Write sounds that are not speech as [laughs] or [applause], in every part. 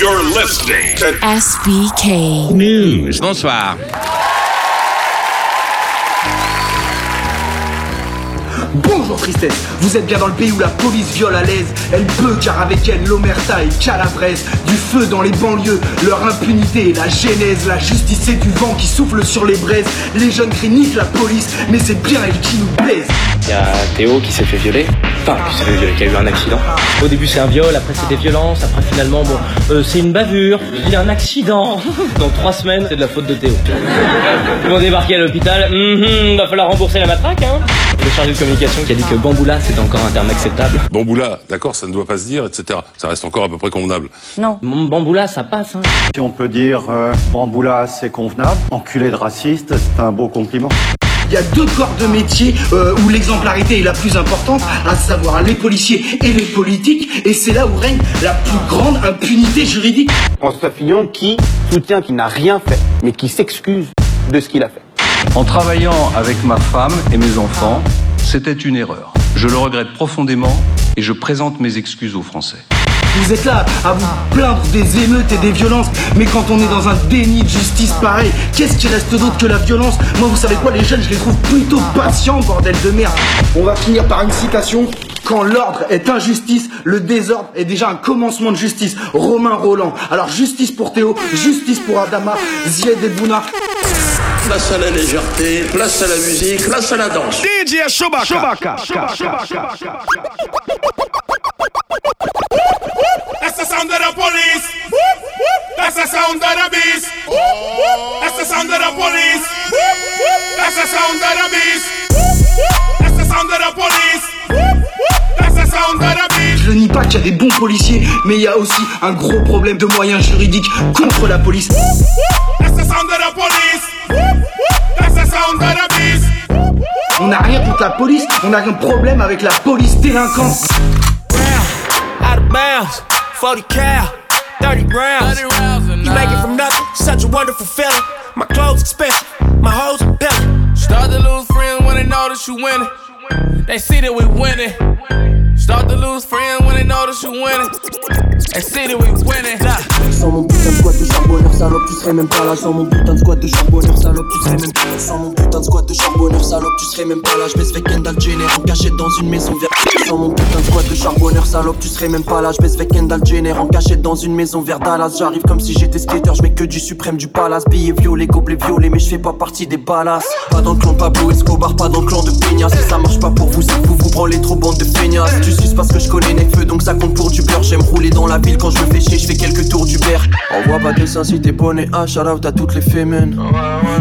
You're listening to SBK. News. Bonsoir. Bonjour tristesse, vous êtes bien dans le pays où la police viole à l'aise. Elle peut car avec elle l'omerta et Calabrese. Du feu dans les banlieues, leur impunité, la genèse, la justice c'est du vent qui souffle sur les braises. Les jeunes crient nique la police, mais c'est bien elle qui nous baise. Il y a Théo qui s'est fait violer. Enfin, qui s'est fait violer, qui a eu un accident. Au début, c'est un viol, après, c'est des violences, après, finalement, bon, euh, c'est une bavure, il y a un accident. Dans trois semaines, c'est de la faute de Théo. Ils vont débarquer à l'hôpital, Mhm, va falloir rembourser la matraque, hein. Le chargé de communication qui a dit que bamboula, c'était encore un terme acceptable. Bamboula, d'accord, ça ne doit pas se dire, etc. Ça reste encore à peu près convenable. Non, bamboula, ça passe, hein. Si on peut dire euh, Bamboula, c'est convenable. Enculé de raciste, c'est un beau compliment. Il y a deux corps de métier euh, où l'exemplarité est la plus importante, à savoir les policiers et les politiques, et c'est là où règne la plus grande impunité juridique. François Fillon qui soutient qu'il n'a rien fait, mais qui s'excuse de ce qu'il a fait. En travaillant avec ma femme et mes enfants, c'était une erreur. Je le regrette profondément et je présente mes excuses aux Français. Vous êtes là à vous plaindre des émeutes et des violences, mais quand on est dans un déni de justice pareil, qu'est-ce qui reste d'autre que la violence? Moi, vous savez quoi, les jeunes, je les trouve plutôt patients, bordel de merde. On va finir par une citation. Quand l'ordre est injustice, le désordre est déjà un commencement de justice. Romain Roland. Alors justice pour Théo, justice pour Adama, Zied et Bouna. Place à la légèreté, place à la musique, place à la danse. DJ Chewbacca. That's That's the sound of the beast. That's the sound of the police. That's the sound of the beast. That's the sound of the police. That's the sound of the beast. Je ne nie pas qu'il y a des bons policiers, mais il y a aussi un gros problème de moyens juridiques contre la police. That's the sound of the police. That's the sound of the beast. On n'a rien contre la police, on a un problème avec la police délinquante. out of bounds. 40 cal, 30 rounds. You make it from nothing, such a wonderful feeling. My clothes expensive, my hoes are. Start to lose friends when they notice you winning. They see that we winning. Sans mon putain de squat de charbonneur salope, tu serais même pas là. Sans mon putain de squat de charbonneur salope, tu serais même pas là. Sans mon putain de squat de charbonneur salope, tu serais même pas là. Je baisse avec Kendall Jenner en cachette dans une maison verte. Sans mon putain de squat de charbonneur salope, tu serais même pas là. Je baisse avec Kendall Jenner en cachette dans une maison vers Dallas. J'arrive comme si j'étais skater, je mets que du suprême du palace. Billets violets, gobelets violets, mais je fais pas partie des balas. Pas dans le clan Pablo Escobar, pas dans le clan de Peña. Si ça marche pas pour vous, c'est vous vous branlez trop bande de feignasses. Suces parce que je connais Necfeu, donc ça compte pour du beurre. J'aime rouler dans la ville quand je me fais chier, je fais quelques tours du berre. Envoie pas de dessin si t'es bonnet, ah, shout out à toutes les fémènes.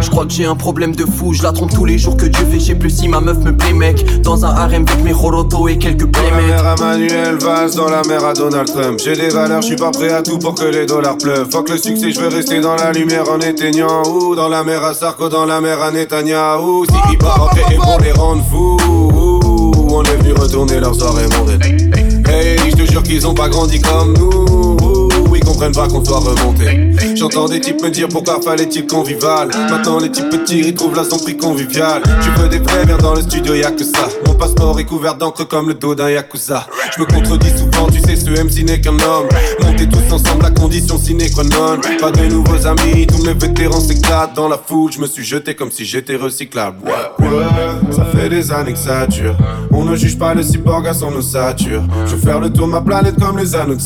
Je crois que j'ai un problème de fou, je la trompe tous les jours que Dieu fait, je sais plus si ma meuf me plaît, mec. Dans un harem avec mes rorotos et quelques Dans la playmates. mer à Manuel Valls, dans la mer à Donald Trump. J'ai des valeurs, je suis pas prêt à tout pour que les dollars pleuvent. Fuck le succès, je veux rester dans la lumière en éteignant. Ou dans la mer à Sarko, dans la mer à Netanyahu. Si hip hop et pour les rendre fous. On est venu retourner leur soirée mondaine. Hey, je te jure qu'ils ont pas grandi comme nous. Ouh, Ils comprennent pas qu'on soit remonté. J'entends des types me dire pourquoi fallait-il convivial. Maintenant les types petits ils trouvent la son prix convivial. Tu veux des vrais, viens dans le studio, y'a que ça. Mon passeport est couvert d'encre comme le dos d'un yakuza. Je me contredis souvent, tu sais, ce MC n'est qu'un homme. Montez tous ensemble, la condition sine qua non. Pas de nouveaux amis, tous mes vétérans s'éclatent dans la foule. Je me suis jeté comme si j'étais recyclable. Ça fait des années que ça dure. On ne juge pas le cyborg à son ossature. Je veux faire le tour ma planète comme les anneaux de.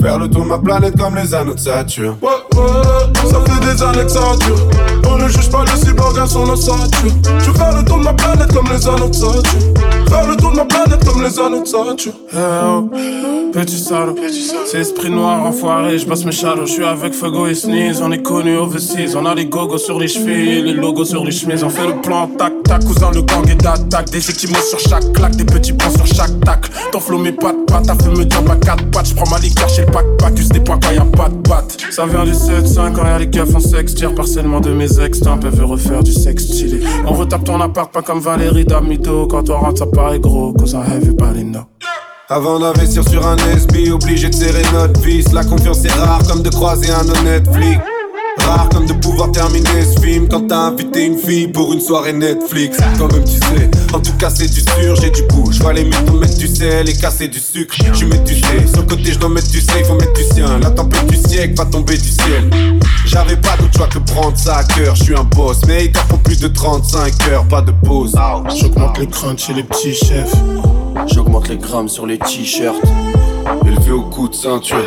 Faire le tour de ma planète comme les anneaux de Saturne. Ouais, ouais, ça fait des années que ça dure. On ne son ossature. Je veux le tour de ma planète comme les anneaux de Saturne. Faire le tour de ma planète comme les anneaux de Saturne. Eh oh, petit salaud, c'est esprit noir enfoiré, je passe mes shadows, je suis avec Fuego et Sneeze, on est connu overseas, on a les gogos sur les chevilles, les logos sur les chemises, on fait le plan tac tac, cousin le gang est d'attaque, des équipements sur chaque claque, des petits points sur chaque tac, t'enfles mes pattes, pattes, t'as fait me dire pas 4 pattes, je prends ma liqueur chez le pack pack, use des points quand y'a pas de batte, ça vient du 7-5 quand y'a les keufs en sexe, tire partiellement de mes ex, t'es un peu refaire du on retape ton appart pas comme Valérie Damito, quand on rentre ça paraît gros, cause I everybody know. Avant d'investir sur un SB, obligé de serrer notre vis. La confiance est rare comme de croiser un honnête flic. Rare comme de pouvoir terminer ce film quand t'as invité une fille pour une soirée Netflix. Quand même tu sais, en tout cas c'est du sûr, j'ai du goût. Je vois les mythos mettre du sel et casser du sucre. Je mets du C, sur le côté je dois mettre du C, faut mettre du sien. La tempête du siècle va tomber du ciel. J'avais pas d'autre choix que prendre ça à cœur. Je suis un boss, mais ils font plus de 35 heures, pas de pause. J'augmente les crunchs chez les petits chefs. J'augmente les grammes sur les t-shirts. Élevé au coup de ceinture.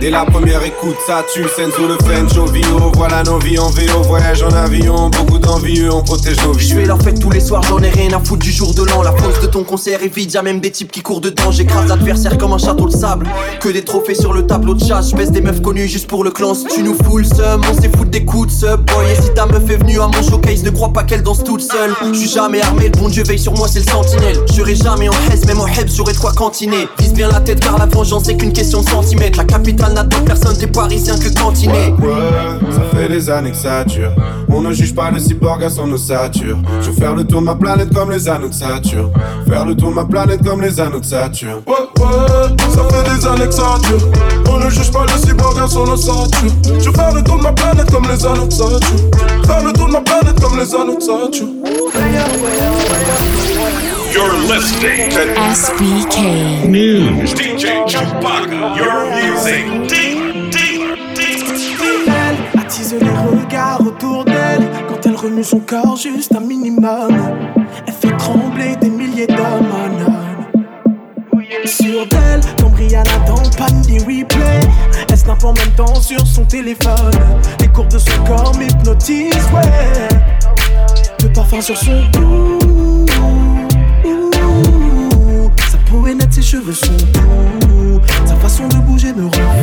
Dès la première écoute, ça tue, Senzo le French au VO. Voilà nos vies en VO, voyage en avion. Beaucoup d'envieux, on protège nos vies. Je fais leur fête tous les soirs, j'en ai rien à foutre du jour de l'an. La fonce de ton concert est vide, y'a même des types qui courent dedans. J'écrase l'adversaire comme un château de sable. Que des trophées sur le tableau de chasse. Je baisse des meufs connues juste pour le clan. Si tu nous fous le seum, on s'est foutre des coups de sub. Boy, et si ta meuf est venue à mon showcase, ne crois pas qu'elle danse toute seule. Je suis jamais armé, le bon Dieu veille sur moi, c'est le sentinelle. J'aurai jamais en haise, même en heb, j'aurai de quoi cantiner. Vise bien la tête car la vengeance c'est qu'une question de centimètres. La capitale personne, t'es parisien que cantiné. Ouais, ça fait des années que ça. On ne juge pas le cyborg à son ossature. Je veux faire le tour de ma planète comme les anneaux de Saturne. Faire le tour de ma planète comme les anneaux de Saturne. Ouais, ouais, ça fait des années que ça. On ne juge pas le cyborg à son ossature. Je veux faire le tour de ma planète comme les anneaux de Saturne. Faire le tour de ma planète comme les anneaux de Saturne. Listening to SBK News. DJ Chewbacca, your music dealer, dealer, dealer. attise les regards autour d'elle quand elle remue son corps juste un minimum. Elle fait trembler des milliers d'hommes. Sur d'elle, Rihanna dans panne des replays. Elle snap en même temps sur son téléphone. Les courbes de son corps m'hypnotisent, ouais. Le parfum sur son cou. Sa peau est nette, ses cheveux sont doux. Sa façon de bouger me rend.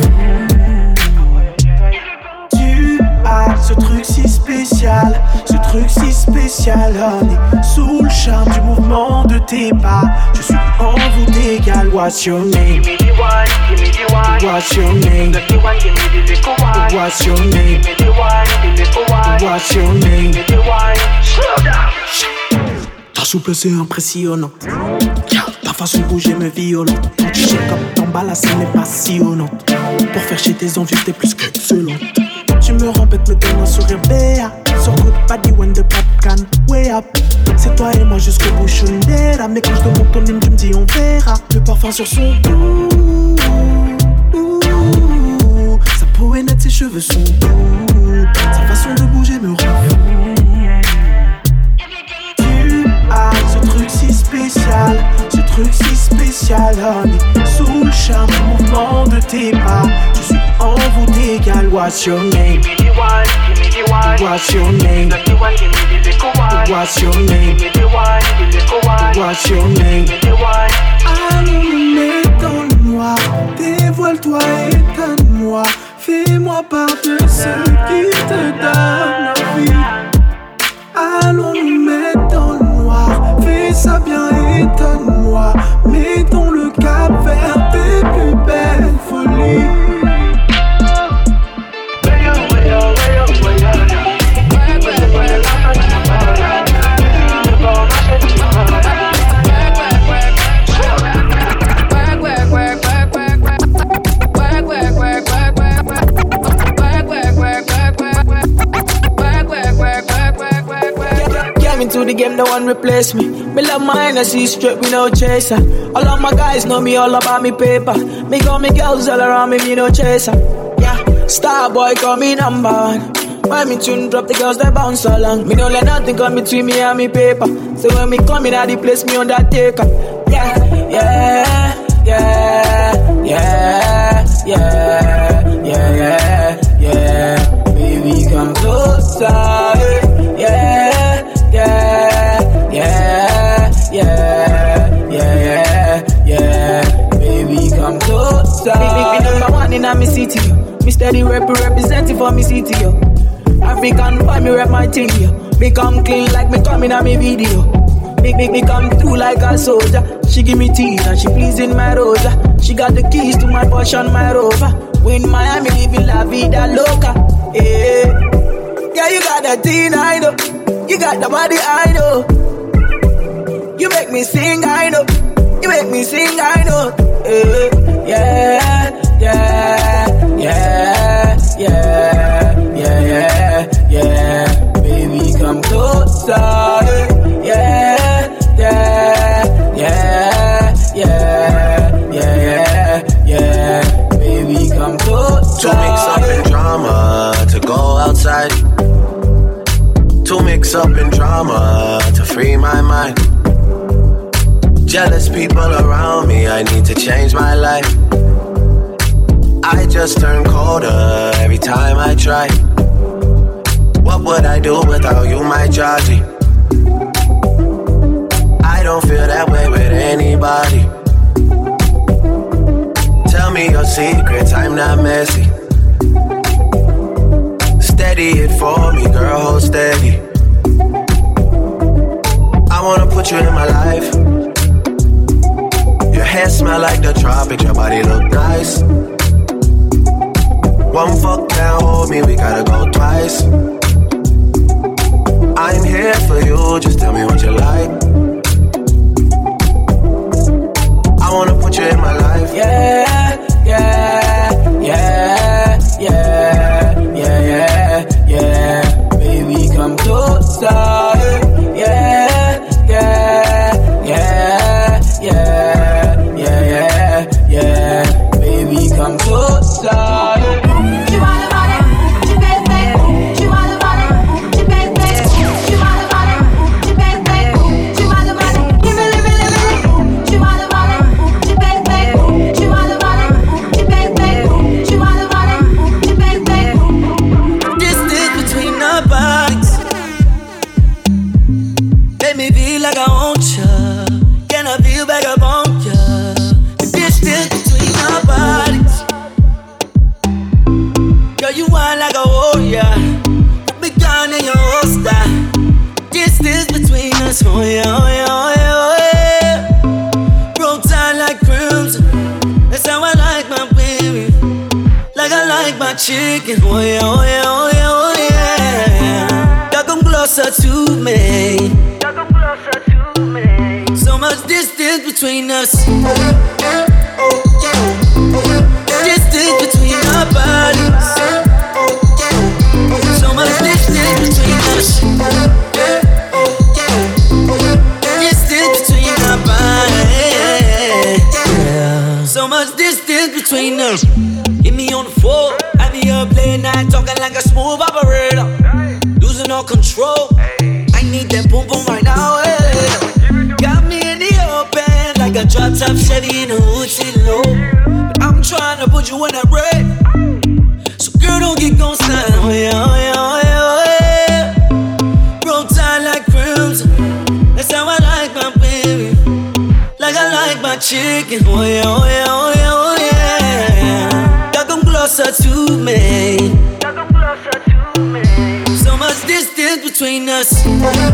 Tu as ce truc si spécial, ce truc si spécial. On est sous le charme du mouvement de tes pas. Je suis en vous d'égal. What's your name? What's your name? What's your name? What's your name? Ta souplesse est impressionnante. Façon de bouger me violente. Tu sais comme t'en bas, la scène est passionnante. Pour faire chier tes envies, t'es plus qu'excellente. Tu me rends bête, me donne un sourire béat. Sur good body when the pop can way up. C'est toi et moi jusqu'au je Mais quand je demande ton nom, tu me dis on verra. Le parfum sur son cou. Sa peau est nette, ses cheveux sont doux. Sa façon de bouger me rend spécial, ce truc si spécial. Sous le charme mouvement de tes pas, je suis envoûté, gal. What's your name? Give. What's your name? What's your name? What's your name? Allons nous mettre dans le noir, dévoile-toi et donne-moi. Fais-moi part de ce qui te donne envie. Allons nous mettre ça bien, étonne-moi. Replace me. Me love my Hennessy straight, me no chaser. All of my guys know me all about me paper. Me got me girls all around me, me no chaser. Yeah, star boy call me number one. When me tune drop, the girls they bounce along. Me no let nothing come between me and me paper. So when me come in the place, me undertaker. Yeah, yeah, yeah, yeah, yeah, yeah, yeah, yeah. Baby, come closer. Number one in a me city, yo. Me steady rep representing for me city, yo. African boy, me rep my thing, yo. Me come clean like me coming on me video. Me, me, me come through like a soldier. She give me teeth and she pleasing my rosa. She got the keys to my Porsche my Rover. We in Miami living la vida loca. Yeah, yeah, you got that thing I know. You got the body I know. You make me sing I know. You make me sing I know. Eh, yeah, yeah, yeah, yeah, yeah, yeah, yeah, yeah. Baby, come closer, yeah, yeah, yeah, yeah, yeah, yeah. Baby, come closer. To mix up in drama, to go outside. To mix up in drama, to free my mind. Jealous people around me, I need to change my life. I just turn colder every time I try. What would I do without you, my Georgie? I don't feel that way with anybody. Tell me your secrets, I'm not messy. Steady it for me, girl, hold steady. I wanna put you in my life. Your hair smell like the tropics, your body look nice. One fuck can't hold me, we gotta go twice. I'm here for you, just tell me what you like. I wanna put you in my life. Yeah, yeah, yeah, yeah, yeah, yeah, yeah. Baby, come closer. Oh yeah, oh yeah, oh yeah, oh yeah. Y'all come closer to me. So much distance between us. Distance between our bodies. So much distance between us. Distance between our bodies. So much distance between us. Control. I need that boom boom right now. eh. Got me in the open like a drop top Chevy in a hood low. But I'm trying to put you in that red, so girl don't get gon' stand. Oh yeah, oh yeah, oh yeah, oh yeah. Broke down like crimson. That's how I like my baby. Like I like my chicken. Oh yeah, oh yeah, oh yeah, oh yeah. Y'all come closer to me. Between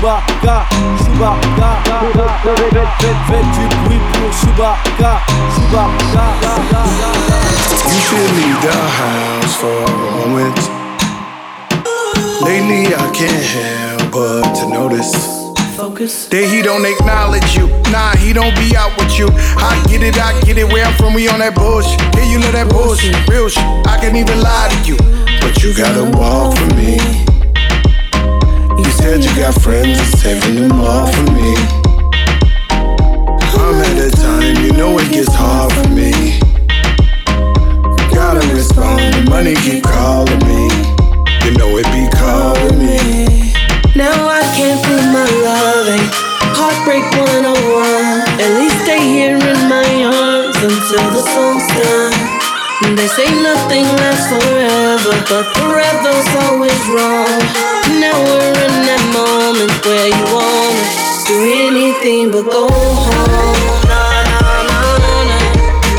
Chewbacca, Chewbacca. Faites, du bruit pour Chewbacca, Chewbacca. You should leave the house for a moment. Lately, I can't help but to notice. Focus. That he don't acknowledge you. Nah, he don't be out with you. I get it, I get it. Where I'm from, we on that bullshit. Yeah, you love that bullshit. Real shit. I can't even lie to you. But you gotta walk for me said you got friends and saving them all for me. I'm at a time, you know it gets hard for me. Gotta respond, the money keep calling me. You know it be calling me. Now I can't feel my loving. Heartbreak 101. At least stay here in my arms until the song's done. They say nothing lasts forever, but forever's always wrong. Now we're in that moment where you wanna do anything but go home. Nah, nah, nah, nah, nah.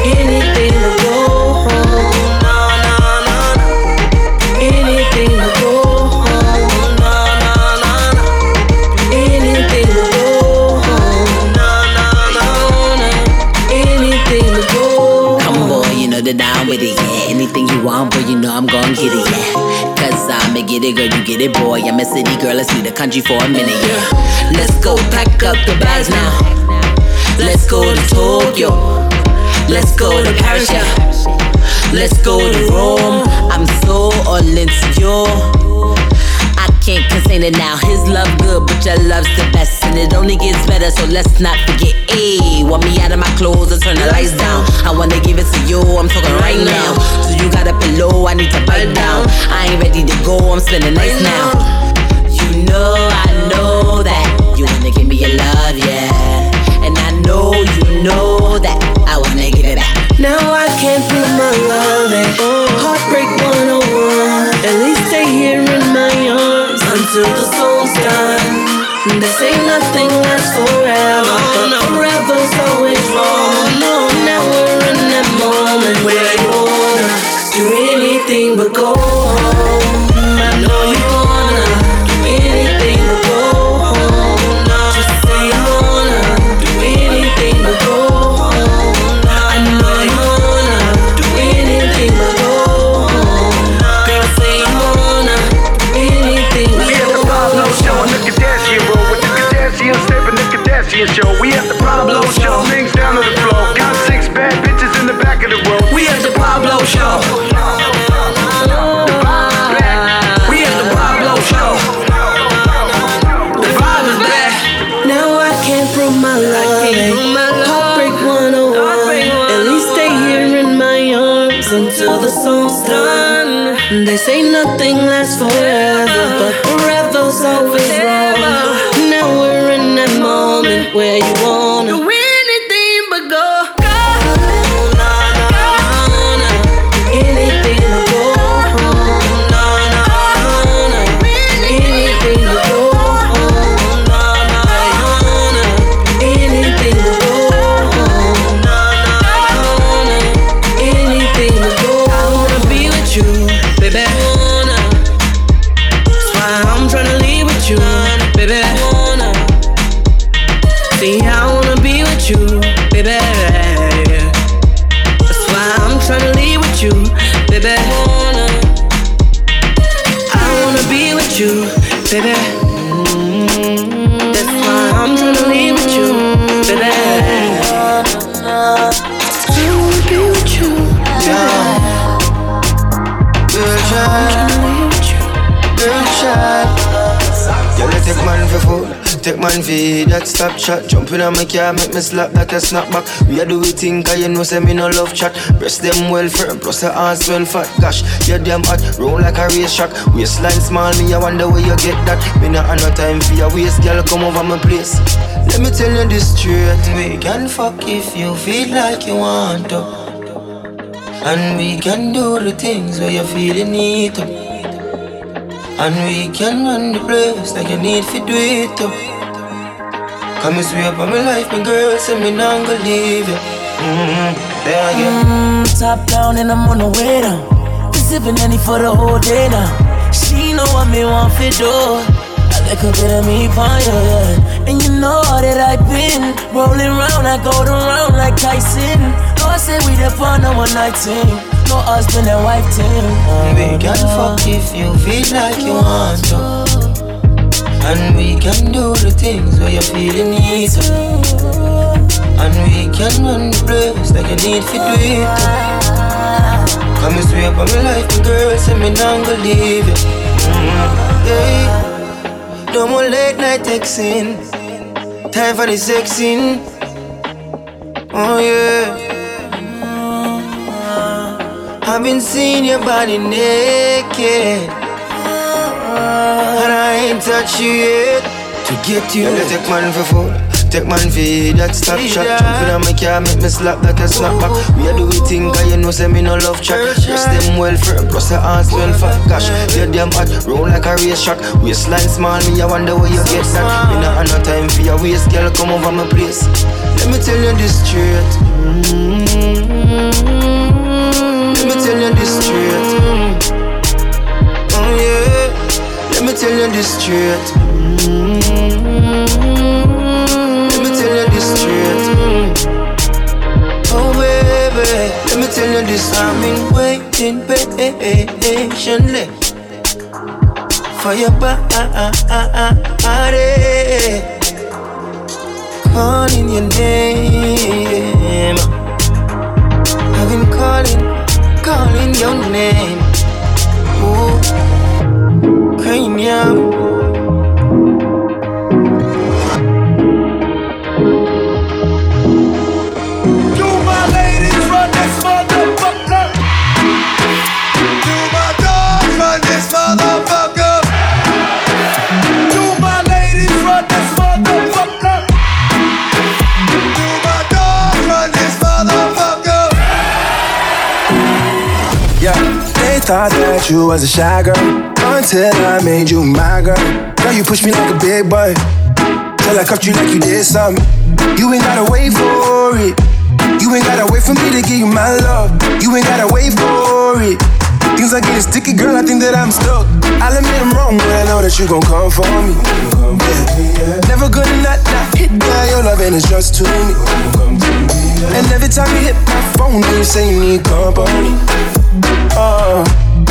Anything but go home. Nah, nah, nah, nah. Anything but go home. Nah, nah, nah, nah. Anything but go home. Nah, nah, nah, nah. Anything but go home. Come on, boy, you know that I'm with it, yeah. Anything you want, boy, you know I'm gon' get it, yeah. Get it, girl, you get it, boy. I'm a city girl, let's leave the country for a minute, yeah. Let's go pack up the bags now. Let's go to Tokyo. Let's go to Paris, yeah. Let's go to Rome. I'm so all into you. I can't contain it now. His love good, but your love's the best, and it only gets better. So let's not forget. Ayy, want me out of my clothes and turn the lights down. I wanna give it to you. I'm talking right now. So you got a pillow, I need to bite down. I ain't ready to go. I'm spending nights now. You know, I know that you wanna give me your love, yeah. Girl child, girl child. Girl, you take man for food, take man for that stop chat. Jump in on my car, make me slap that a snap back. We a do it thing, cause you know say me no love chat. Breast them well firm, plus the ass well fat. Gosh, you damn hot, roll like a race track. Waistline small, me I wonder where you get that. Me not have no time for your waist, girl, come over my place. Let me tell you this straight. We can fuck if you feel like you want to. And we can do the things where you feel you need to. And we can run the place like you need to do it too. Come and sweep on my life, my girl, say me not gonna leave you. Mm-hmm. There again. Mm, top down and I'm on the way down. Been sipping any for the whole day now. She know what me want for do. I like a bit of me fire, yeah. And you know that I've been rolling round, I go around like Tyson. No, I say we the fun on one night team. No husband and wife. Oh, We can fuck if you feel like you want to. And we can do the things where you feel you need. And we can run the place like you need to do it. Come and sweep on my life, my girl, say me not gonna leave you. Mm-hmm. Yeah. No more late night texting. Time for the sexing. Oh yeah. I've been seeing your body naked. And I ain't touched you yet. To get you, you take man for food, Take man feed that stop shot. Jumping on my car, make me slap that a snapback. We a do we think, cause you know say me no love chat. Dress them well firm, plus the ass well fat. Gosh, you damn hot, roll like a race track. Waistline small, me I wonder where you get that. Me not have no time for your waist, girl, come over my place. Let me tell you this straight. Mm-hmm. Straight. Mm-hmm. Let me tell you this straight. Oh baby, let me tell you this. I've been waiting patiently for your body, calling your name. I've been calling calling your name. Ooh, cranium. Thought that you was a shy girl until I made you my girl. Girl, you push me like a big boy till I cuffed you like you did something. You ain't gotta wait for it. You ain't gotta wait for me to give you my love. You ain't gotta wait for it. Things are getting sticky, girl. I think that I'm stuck. I'll admit I'm wrong, but I know that you gon' come for me. Yeah. Never gonna not, not hit that. Your loving is just to me. And every time you hit my phone, you say you need company. Oh,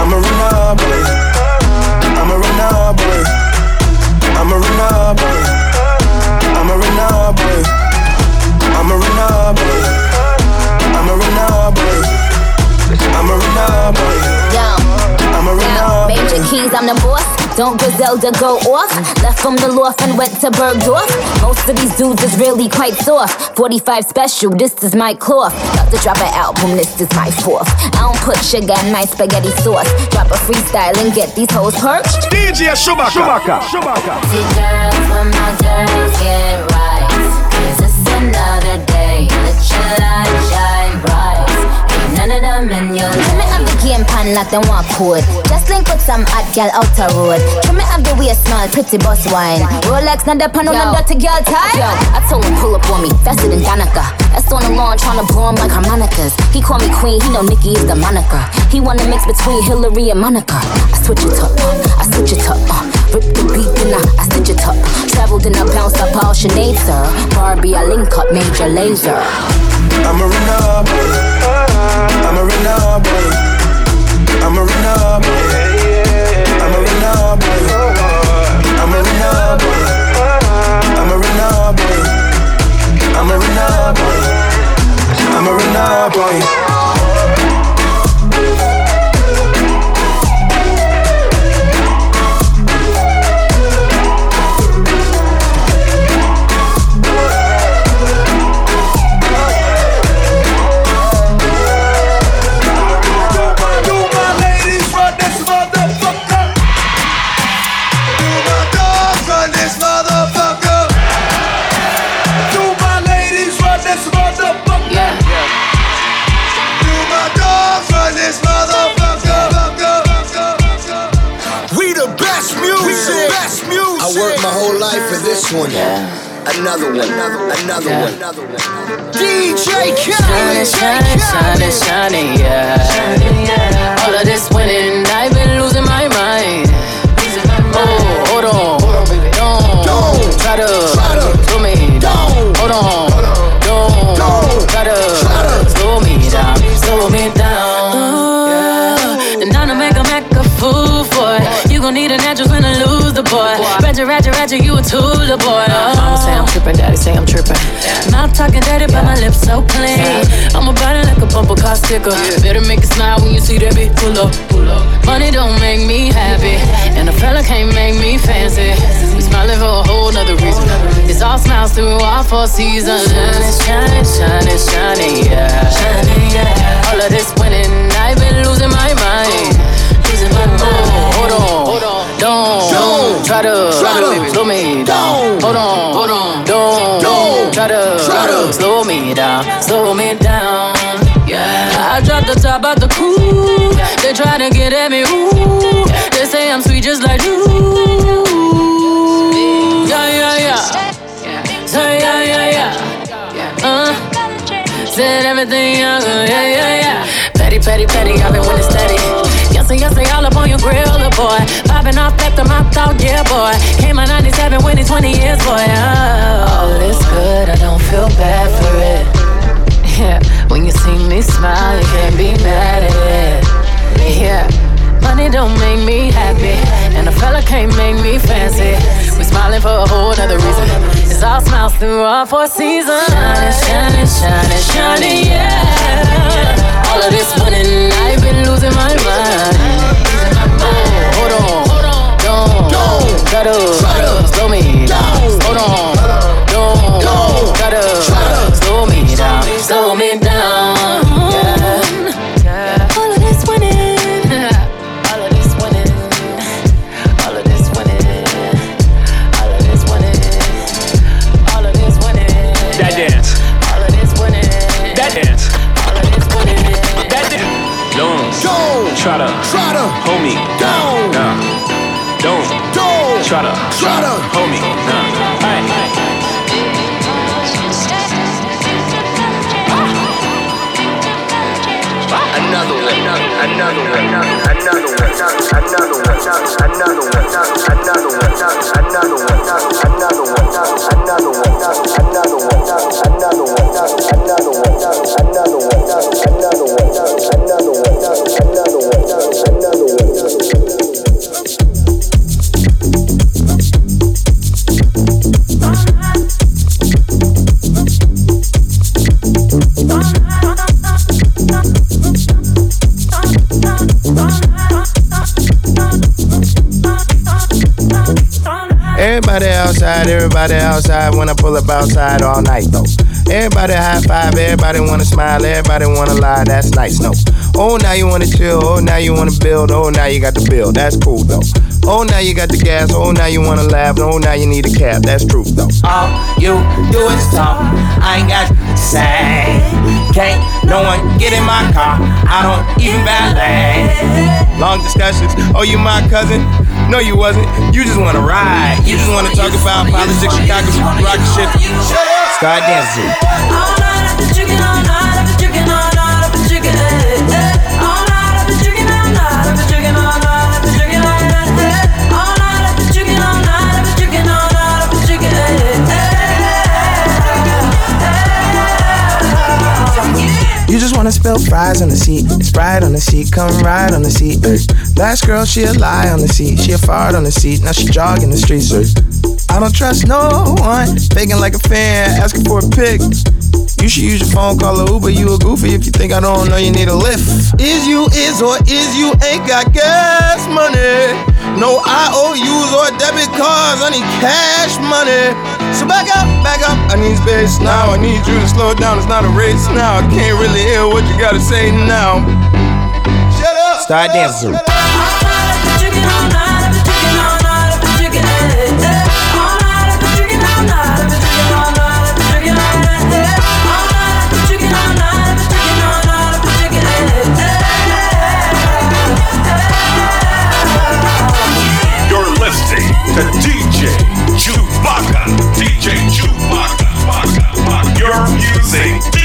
I'm a runner boy. I'm a runner boy. I'm a runner boy. I'm a runner boy. I'm a runner boy. I'm a runner boy. I'm a runner boy. Yo, I'm a runner boy. Major Kings, I'm the boss. Don't Griselda go off? Left from the loft and went to Bergdorf. Most of these dudes is really quite soft. 45 special, this is my cloth. About to drop an album, this is my fourth. I don't put sugar in my spaghetti sauce. Drop a freestyle and get these hoes perched. DJ Schumacher. Schumacher. Schumacher. See girls, when my girls get right. Cause it's another day. Let your light shine bright. Ain't none of them in your Trim me have the game pan like them walk code. Just link with some hot gal out the road. Trim me have the waist small, pretty boss wine. Rolex, not the pan on the dirty girl tie. Yo, I told him pull up on me, faster than Danica. That's on the lawn tryna blow him like harmonicas. He call me queen, he know Nikki is the moniker. He wanna mix between Hillary and Monica. I switch it up, I switch it up, uh, rip the beat and I, I stitch it up. Traveled and I bounced up all Sinead, sir. Barbie, I link up Major Lazer. I'ma run up I'm a rental boy. I'm a rental boy. I'm a rental boy. I'm a rental boy. I'm a rental boy. I'm a rental boy. I'm a boy. Sticker. Better make it smile when you see that bitch pull up. Money don't make me happy, and a fella can't make me fancy. We smiling for a whole nother reason. It's all smiles through all four seasons. Shining, shining, shining, shining, yeah. Shining, yeah. All of this winning, I've been losing my mind. Losing my mind. Hold on, hold on. Don't, don't try to, Try to slow me down. Hold on, hold on. Don't, don't try to, Try to slow me down, slow me down. I dropped the coupe. They try to get at me, ooh. They say I'm sweet just like you. Yeah, yeah, yeah. Say yeah, yeah, yeah. Uh, said everything young, uh, yeah, yeah, yeah. Petty, petty, petty, I've been winning steady. Yes, and yes, they all up on your grill, boy. Popping off at the mouth out, yeah, boy. Came out 97, winning 20 years, boy. Oh, all is good, I don't feel bad for it. Smiles through all four seasons. Shining, shining, shining, shining, yeah. All of this winning, I've been losing my mind. Oh, hold on, don't try to slow China. Everybody outside when I pull up outside all night though. Everybody high five, everybody wanna smile, everybody wanna lie, that's nice, no. Oh, now you wanna chill, oh, now you wanna build, oh, now you got the bill, that's cool though. Oh, now you got the gas, oh, now you wanna laugh, oh, now you need a cab, that's true though. All you do is talk. I ain't got to say. Can't no one get in my car. I don't even valet. Long discussions, oh, you my cousin? No, you wasn't, you just wanna ride. You just wanna talk about politics, Chicago, rock shit. Start dancing. You just wanna spill fries on the seat. Sprite on the seat, come ride on the seat. Ay. Last girl, she a lie on the seat. She a fart on the seat. Now she jogging the streets. Ay. I don't trust no one. Faking like a fan, asking for a pic. You should use your phone, call a Uber. You a goofy if you think I don't know you need a lift. Is you is or is you ain't got gas money? No IOUs or debit cards. I need cash money. So back up, back up. I need space now. I need you to slow down. It's not a race now. I can't really hear what you gotta say now. Shut up. Start dancing. Chewbacca, DJ Chewbacca. Chewbacca, Chewbacca. Your music.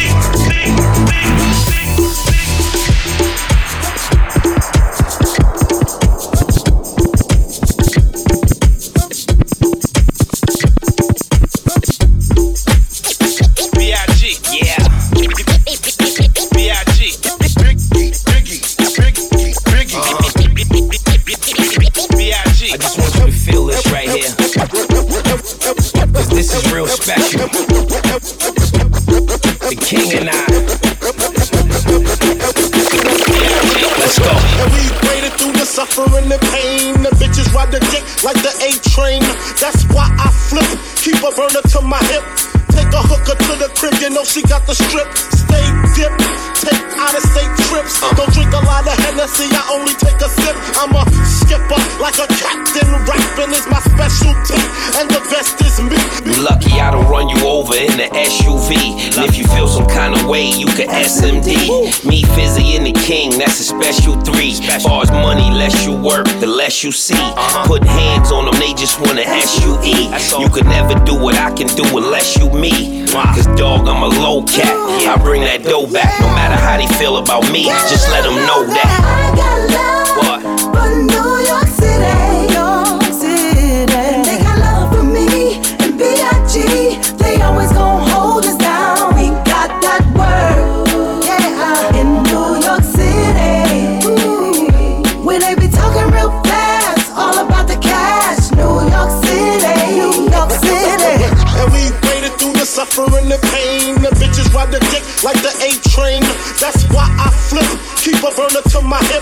Suffering and pain. The bitches ride the dick like the A train. That's why I flip. Keep a burner to my hip. Take a hooker to the crib, you know she got the strip. Stay dip, take out of state trips. Uh. Don't drink a lot of Hennessy, I only take a sip. I'm a skipper, like a captain. Rapping is my specialty, and the best is me. You lucky I don't run you over in the SUV. And if you feel some kind of way, you can SMD. Me, Fizzy, and the King, that's a special three. Far as money, less you work, the less you see. Uh-huh. Put hands on them, they just wanna SUE. You could never do what I can do unless you me. Cause dog, I'm a low cat. I bring that dough back, no matter how they feel about me. Just let them know that. What? Like the A train. That's why I flip. Keep a burner to my hip.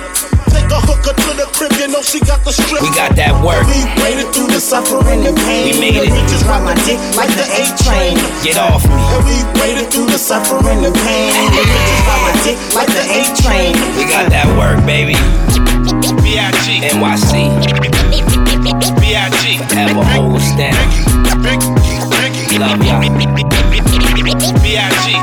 Take a hooker to the crib, you know she got the strip. We got that work. We waited through the suffering and pain. We made it. The bitches ride my dick like the A train. Get off me. And we waited through the suffering and pain. The bitches ride my dick like the A train. We got that work, baby. B.I.G. NYC. B.I.G. Forever hold us down. Love y'all. B.I.G.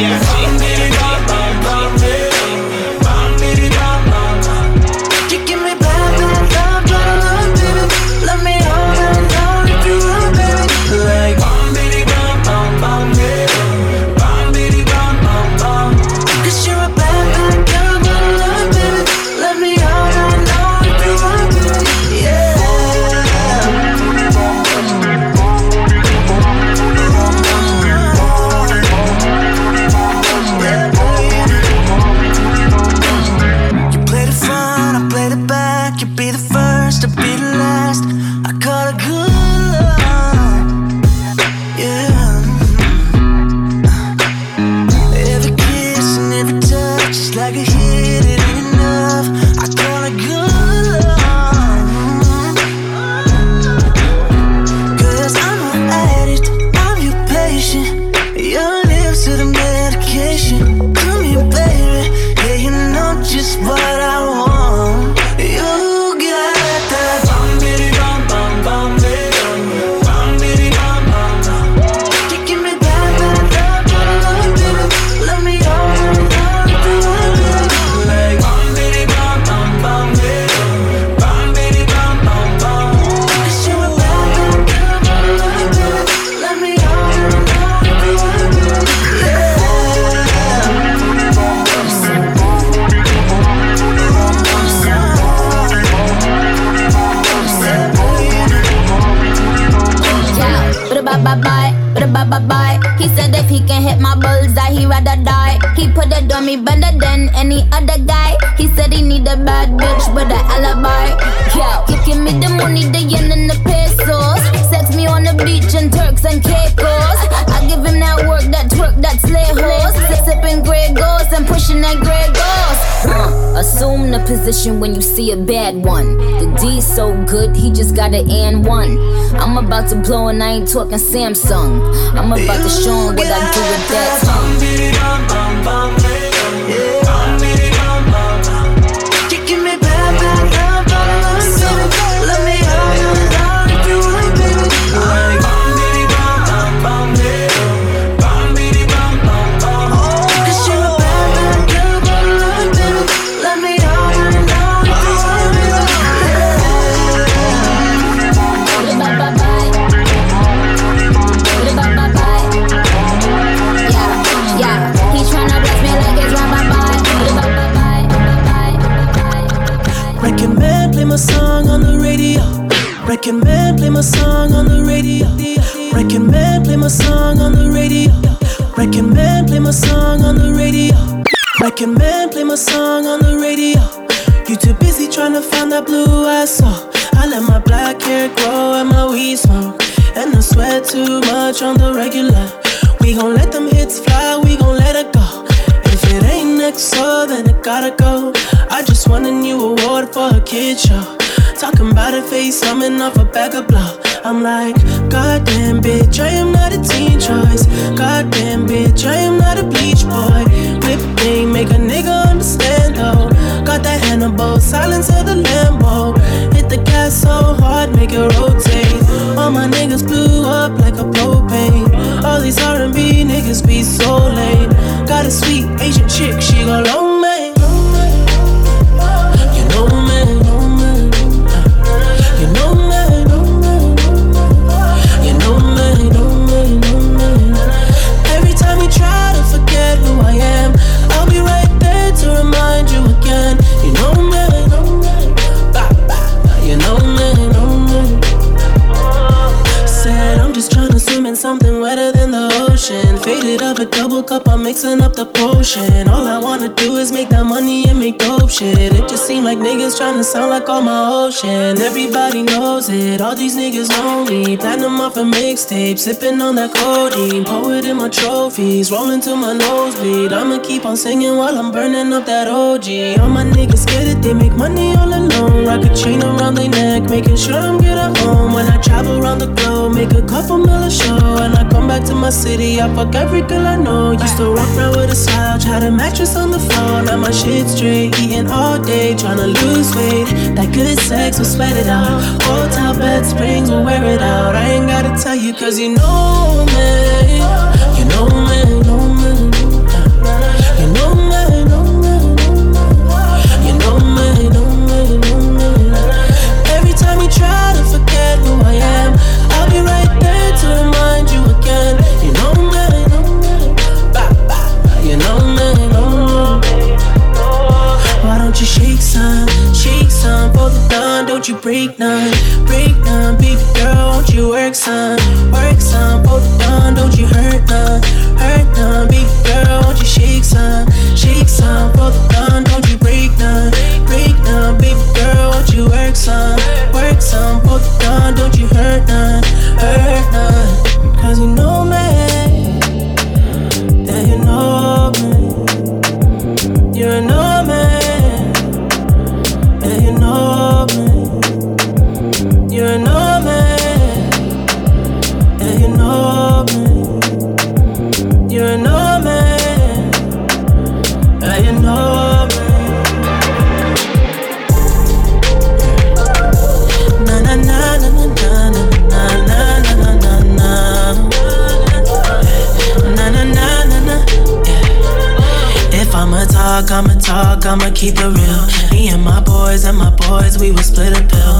You talking Samsung. Shit. It just seem like niggas tryna sound like all my ocean. Everybody knows it, all these niggas me. Platinum off a mixtape, sipping on that codeine. Poet in my trophies, rolling to my nosebleed. I'ma keep on singing while I'm burning up that OG. All my niggas scared that they make money all alone. Rock a chain around their neck, making sure I'm good at home. When I travel around the globe, make a couple mil show. And I come back to my city, I fuck every girl I know. Used to walk around with a slouch, had a mattress on the floor. Now my shit straight, eating all day, tryna lose weight. That good sex will sweat it out. Hotel bed springs will wear it out. I ain't gotta tell you, cause you know me. You know me. Fold it down, don't you break none, break none, baby girl, won't you work some, work some, fold it down, don't you hurt none, hurt none, baby girl, won't you shake some, shake some, fold it down, don't you break none, break none, baby girl, won't you work some, work some, fold it down, don't you hurt none, I'ma talk, I'ma keep it real. Me and my boys and my boys, we would split a pill.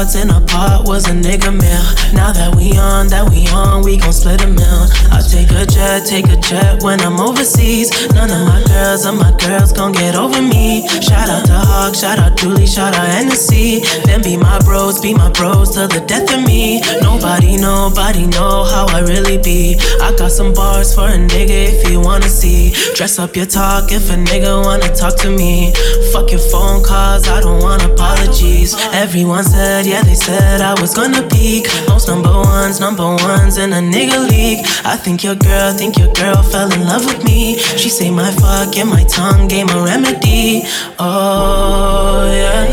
And in a pot was a nigga meal. Now that we on, that we on, we gon' split a meal. I'll take a jet, take a jet when I'm overseas. None of my girls and my girls gon' get over me. Shout out to Hawk, shout out Julie, shout out Hennessy. Them be my bros, be my bros to the death of me. Nobody, nobody know how I really be. I got some bars for a nigga if you wanna see. Dress up your talk if a nigga wanna talk to me. Fuck your phone calls, I don't want apologies. Everyone said, yeah, they said I was gonna peak. Most number ones, number ones in a nigga league. I think your girl, think your girl fell in love with me. She say my fuck and my tongue gave a remedy. Oh, yeah,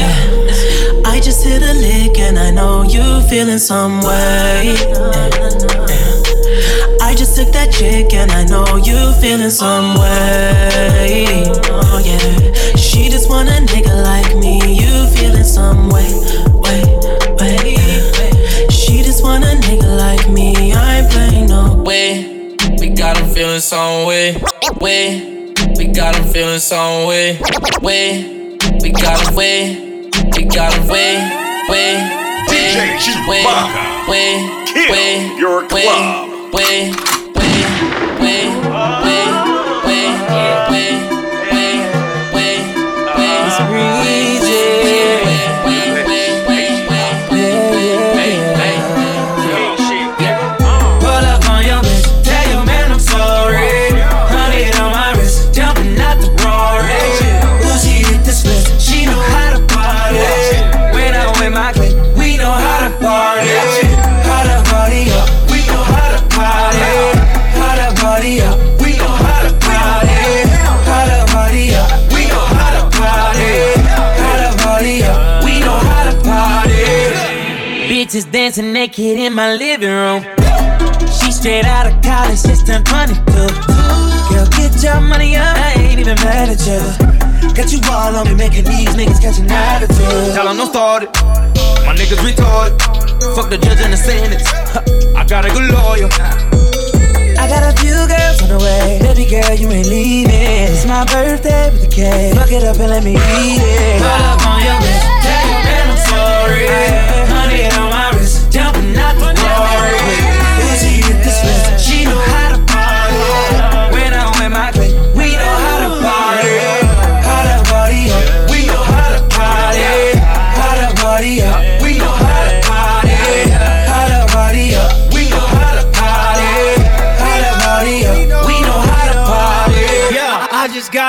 yeah. I just hit a lick and I know you feeling some way. I just took that chick and I know you feeling some way. Oh yeah, she just want a nigga like me. You feeling some way, way, way. She just want a nigga like me. I ain't playing no way. We got him feeling some way, way. We got him feeling some way, way. We got him way, we got him way, way, way, way, way, way, your club. Way, way, way, way, dancing naked in my living room. She straight out of college, just turned 22. Girl, get your money up, I ain't even mad at you. Got you all on me, making these niggas catch an attitude. Tell them don't start it. My niggas retarded. Fuck the judge and the sentence. I got a good lawyer. I got a few girls on the way. Baby girl, you ain't leaving. It's my birthday with the cake. Fuck it up and let me eat it. Pull up on your bitch. Tell your man I'm sorry. Honey on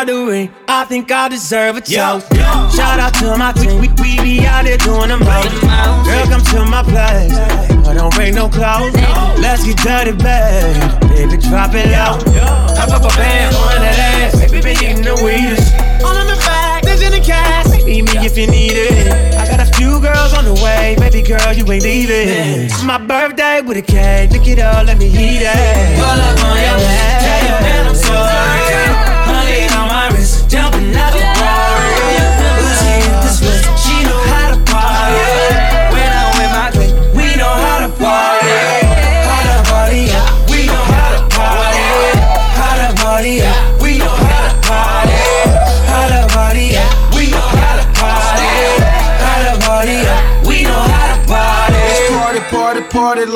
I the ring. I think I deserve a toast. Shout out to my team. We, we be out there doing the most. Girl, come to my place. I don't break no clothes. Let's get dirty, babe. Baby, drop it out. Pop up a band on that ass. Baby, been getting the weedest. All in the back, there's in the cash. Meet me if you need it. I got a few girls on the way. Baby girl, you ain't leaving. It's my birthday with a cake. Look it all, let me eat it. Pull up on your head. Tell your man I'm sorry.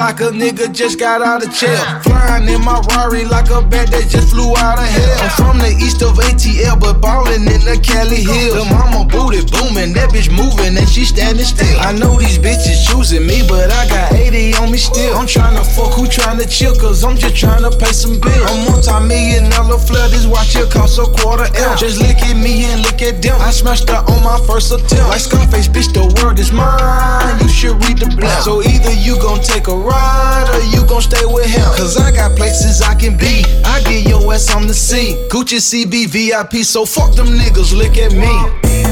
Like a nigga just got out of jail. Flying in my Rari like a bat that just flew out of hell. I'm from the east of ATL, but ballin' in the Cali Hills. The mama booty booming, that bitch moving and she standing still. I know these bitches choosing me, but I got 80 on me still. I'm tryna fuck, who tryna chill, cause I'm just tryna pay some bills. I'm multi-million dollar flood, this watch here cost a quarter L. Just look at me and look at them. I smashed her on my first attempt. Like Scarface, bitch, the world is mine. You should read the black. So either you gon' take a ride or you gon' stay with him. Cause I got places I can be. I get your ass on the scene. Gucci CB VIP, so fuck them niggas, look at me.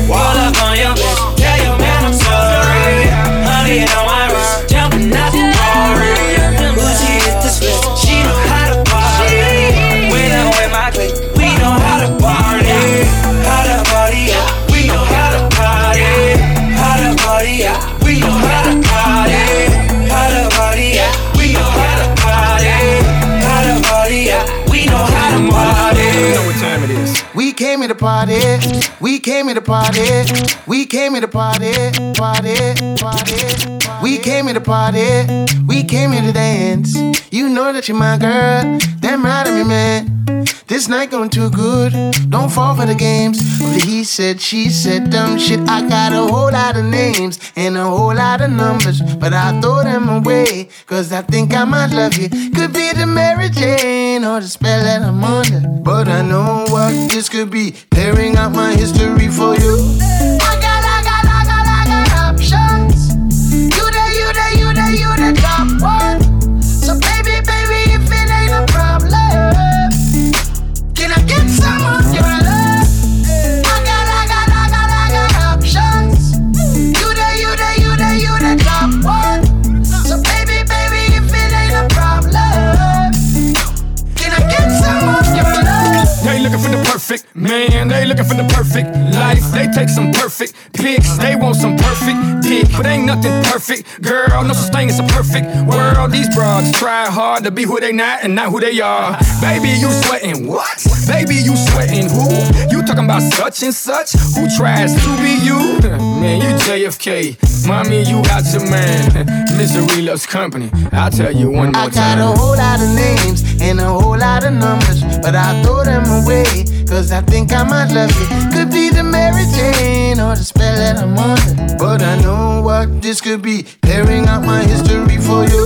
Pull up on your bitch. Tell your man I'm sorry. Honey party. We came here to party. We came here to party. Party, party. We came here to party. We came here to dance. You know that you're my girl. Damn right of me, man. This night going too good. Don't fall for the games. He said, she said, dumb shit. I got a whole lot of names and a whole lot of numbers. But I throw them away. Cause I think I might love you. Could be the Mary Jane or the spell that I'm under. But I know what this could be. Tearing out my history for you. Perfect man, they looking for the perfect life. They take some perfect pics, they want some perfect dick, but ain't nothing perfect. Girl, no such thing as a perfect world. These broads try hard to be who they not and not who they are. Baby, you sweating what? Baby, you sweating talking about such and such? Who tries to be you? [laughs] Man, you JFK. Mommy, you out your man. [laughs] Misery loves company. I'll tell you one more I got time. a whole lot of names and a whole lot of numbers, but I throw them away. Cause I think I might love you. Could be the Mary Jane or the spell that I'm under. But I know what this could be. Tearing out my history for you.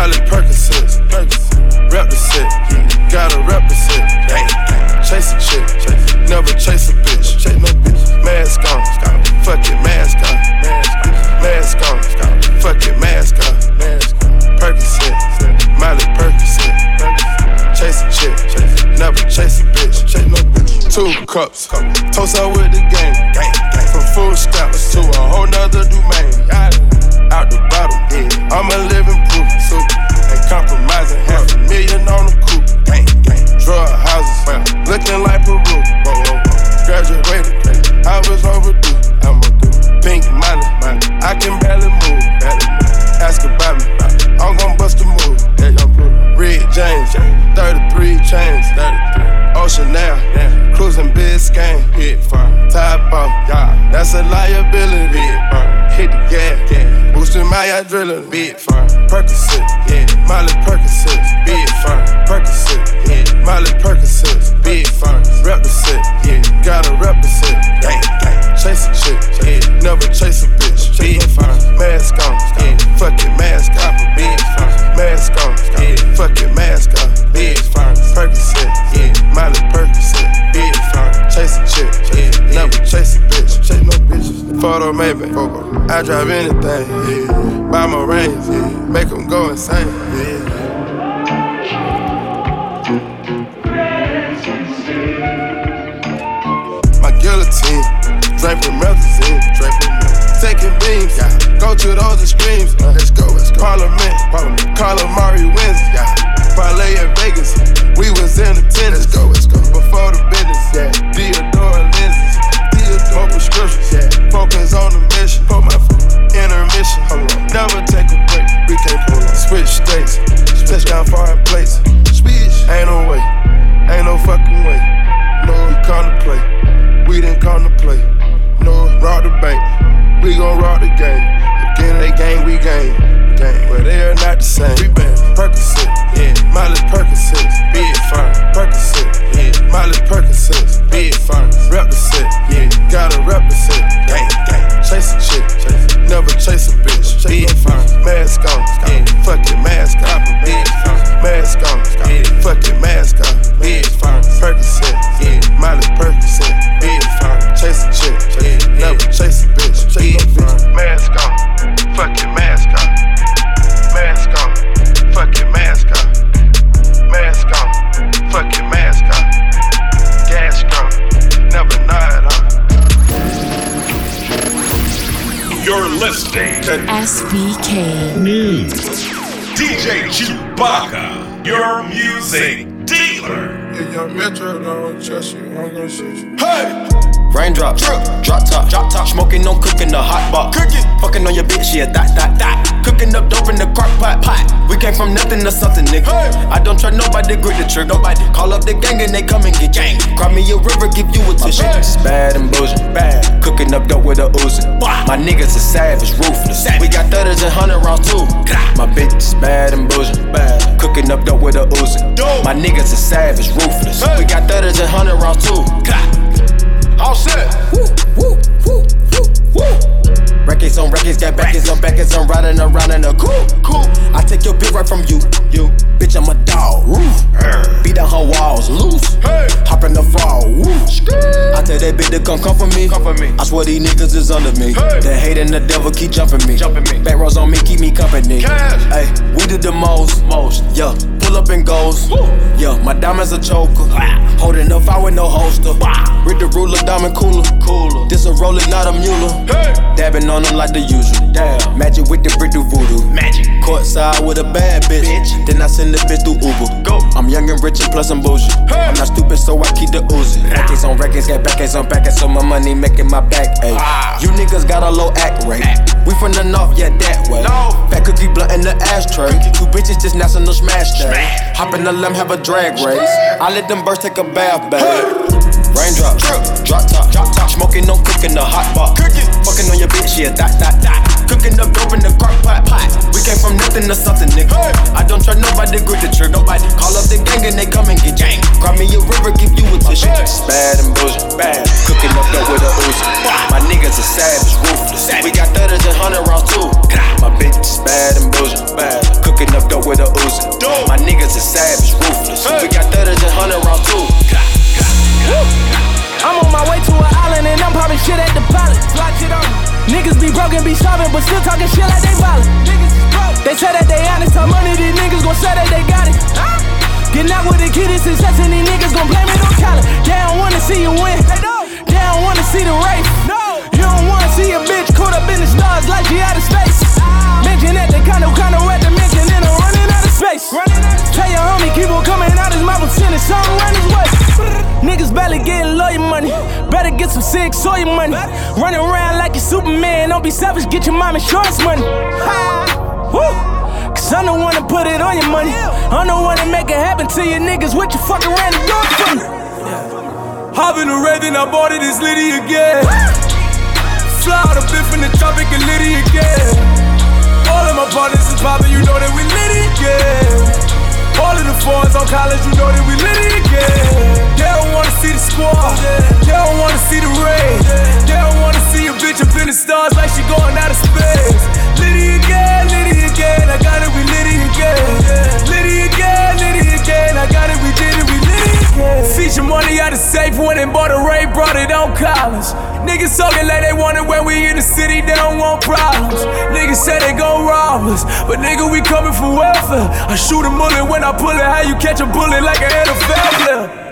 Percocet, Miley Percocet, rep the set, gotta rep the set, chase a chick, never chase a bitch, chase no bitch, mask on, fuck it, mask on, mask on, fuck it, mask on, Percocet, Miley Percocet, chase a chick, never chase a bitch, chase no bitch, two cups, toast out with the game, from food stamps to a whole nother domain, out the bottle, I'm a living proof, compromising, half a million on the coupe, drug houses, looking like Peru, graduated, I was overdue, I'm a do, pink money, I can barely move, ask about me, I'm gon' bust a move, Red James, 33 chains, 33. Ocean now, cruising Biscayne, hit farm, top off, that's a liability, hit the gas, boosting my adrenaline, big farm, Percocet, Miley Percocet, big farm, Percocet, yeah, Miley Percocet, big farm, rep the yeah, gotta rep the set, gang, gang, chase a chick, yeah, never chase a bitch, big farm, mask on, yeah, fuck it, mask on, big farm, mask on, yeah, fuck it, mask on, big farm, Percocet, yeah, Miley Percocet, big farm, chase a chick, yeah, never chase a bitch, chase no bitches, photo maybe, I drive anything, yeah, buy my range, yeah, make them go insane, yeah. My guillotine, draped with methazine. Taking beams, yeah. go to those extremes. Uh, let's go, let's go. Parliament, Parliament. Calamari wins, yeah. Parlay in Vegas, we was in attendance. Let's go, let's go. Before the business, yeah. Theodore lenses, Theodore prescriptions, yeah. Focus on the to SBK News. DJ Chewbacca, your music dealer. Yeah, young Metro don't trust you, I'm gonna shoot you. Hey! Raindrop, drop top, drop top, smoking on cooking the hot pot, cooking, fucking on your bitch, yeah, that, that, that, cooking up dope in the crock pot, pot. We came from nothing to something, nigga. Hey. I don't trust nobody, grip the trigger, nobody. Call up the gang and they come and get gang. Cry me a river, give you a tissue. My bitch is bad and bullshit, bad. Cooking up dope with a Uzi. My niggas are savage, ruthless. We got thudders and hundred rounds too. My bitch is bad and bullshit, bad. Cooking up dope with a Uzi. My niggas are savage, ruthless. We got thudders and hundred rounds too. All set. Woo, woo, woo, woo, woo. Records on records, got backers on backers, I'm riding around in a cool, cool. I take your bitch right from you, you. Bitch, I'm a dog, roof. Beat down her walls, loose. Hey. Hop in the fall, woo. I tell that bitch to come come for me, come for me. I swear these niggas is under me. Hey. The hate and the devil keep jumping me, jumping me. Back rows on me, keep me company. Hey, we did the most, most. Yeah, pull up and goes. Yeah, my diamonds a choker. Holding up, I with no holster. With the ruler, diamond cooler, cooler. This a roller, not a mule. Hey. Dabbing on them like the usual. Damn. Magic with the brick do voodoo. Magic. Courtside with a bad bitch. bitch. Then I send the bitch through Uber. Go. I'm young and rich and plus I'm bougie. Hey. I'm not stupid, so I keep the Uzi. Records on records, get backers on backers, so my money making my back. Ayy, you niggas got a low act rate. We from the north, yeah, that way. Fat cookie blunt in the ashtray. Two bitches just national smash day. Hop in the limb, have a drag race. I let them birds take a bath, babe. Raindrop, drop top, drop top. Smoking, no cooking the hot pot. Fucking on your bitch, yeah, that, that, that. Cooking up dope in the crock pot, pot. We came from nothing to something, nigga. I don't trust nobody, grip the trigger. Nobody call up the gang and they come and get gang. Grab me a river, give you a tissue. Bad and bullshit, bad. Cooking up dope with a Uzi. My niggas are savage, ruthless. We got thudders and hundred rounds too. My bitch is bad and bullshit, bad. Cooking up dope with a Uzi. My niggas are savage, ruthless. We got thudders and hundred rounds too. I'm on my way to an island and I'm popping shit at the pilot. Niggas be broken, be starving, but still talking shit like they violent. They say that they honest, how money these niggas gon' say that they got it. Get out with the kid is success and these niggas gon' blame it on talent. They don't wanna see you win. They don't wanna see the race. You don't wanna see a bitch caught up in the stars like she out of space. Mention that they kinda kinda at the mention and I'm running out of space. Tell your homie keep on coming out his mouth and sending something run his way. Niggas barely getting lawyer money. Better get some sick soy money. Running around like you Superman. Don't be selfish, get your mom insurance money. Woo! Cause I'm the one to put it on your money. I'm the one to make it happen to you niggas. What you fucking ran the door for me? Hop in Raven, I bought it, it's Liddy again. Fly out a bit from the tropic and Liddy again. All of my partners is poppin', you know that we lit it, again. All of the fours on college, you know that we lit it, again. They don't wanna see the squad, they don't wanna see the rain. They don't wanna see a bitch up in the stars like she going out of space. Liddy again, Liddy again, I got it, we Liddy again. Liddy again, Liddy again, I got it, we did it, we Liddy again. Feature money out of safe, went and bought a Ray, brought it on college. Niggas talking like they want it when we in the city, they don't want problems. Niggas say they gon' rob us, but nigga, we coming for welfare. I shoot a bullet when I pull it, how you catch a bullet like an NFL player?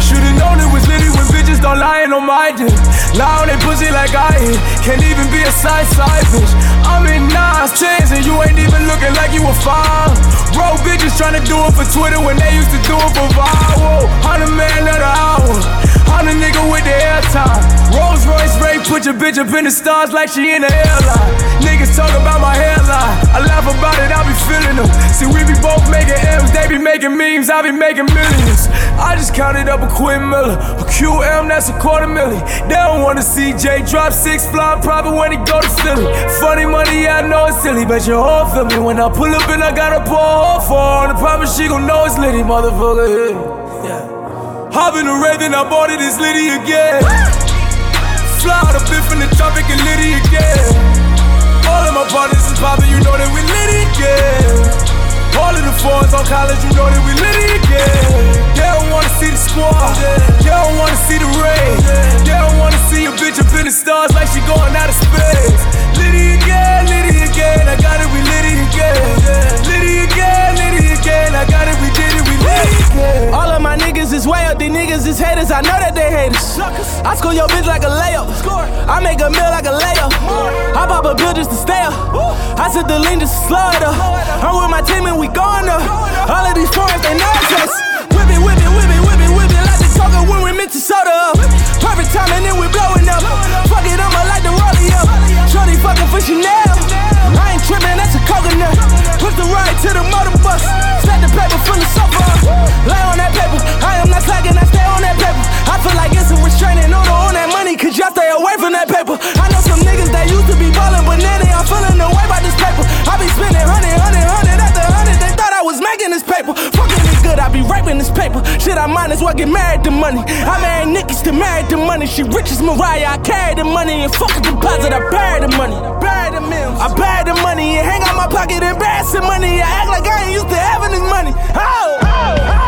Should've known it was litty when bitches don't lie on my dick. Lie on they pussy like I hit. Can't even be a side side bitch. I'm in Nas chains and you ain't even looking like you a fine. Bro, bitches tryna do it for Twitter when they used to do it for viral. Put your bitch up in the stars like she in the airline. Niggas talk about my hairline. I laugh about it, I be feeling them. See, we be both making M's, they be making memes, I be making millions. I just counted up a Quinn Miller, a QM, that's a quarter million. They don't wanna see Jay drop six fly private when he go to Philly. Funny money, I know it's silly, but your whole feel me when I pull up and I got a her for her. I promise she gon' know it's litty, motherfucker. Yeah. Hop in the Raven, I bought it, it's Liddy again. Fly out a bit from the tropic and Liddy again. All of my partners is poppin', you know that we Liddy again. All of the fours on college, you know that we Liddy again. They don't wanna see the squad, they don't wanna see the rain. They don't wanna see a bitch up in the stars like she going out of space. Liddy again, Liddy again, I got it, we Liddy again. Liddy again, Liddy again, I got it, we did it. All of my niggas is way up, these niggas is haters, I know that they haters. I score your bitch like a layup. I make a meal like a layup. I pop a bill just to stay up. I said the lean just to slow up. I'm with my team and we going up. All of these foreigns, they know us. Whip it, whip it, whip it, whip it, whip it like the coca mix the soda up. Perfect timing and we blowing up. Fuck it, I'ma like the rollie up. Shorty fucking for Chanel. I ain't tripping, that's a coconut. Push the ride to the motor bus. Stack the paper full of sofa. Lay on that paper. I am not slacking, I stay on that paper. I feel like it's a restraining order on that money, cause y'all stay away from that paper. I know some niggas that used to be ballin', but now they all feeling the way about this paper. I be spending hundred, hundred, hundred. Was making this paper. Fucking it good, I be raping this paper. Shit, I might as well get married to money. I married niggas to married to money. She rich as Mariah, I carry the money and fuck a deposit. I bury the money. Bury the mills. I bury the money and hang out my pocket, embarrassing money. I act like I ain't used to having this money. Oh, oh, oh.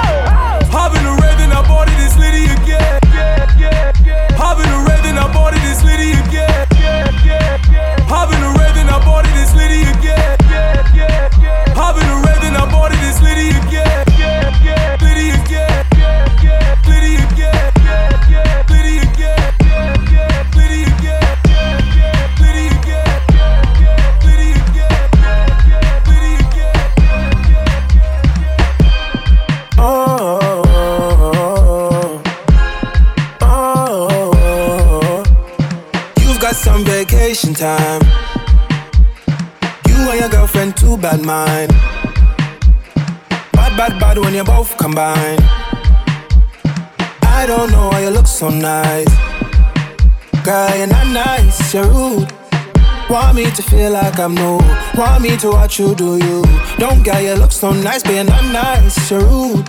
Like I'm new. Want me to watch you do you. Don't get you look so nice, you're not nice, you're rude.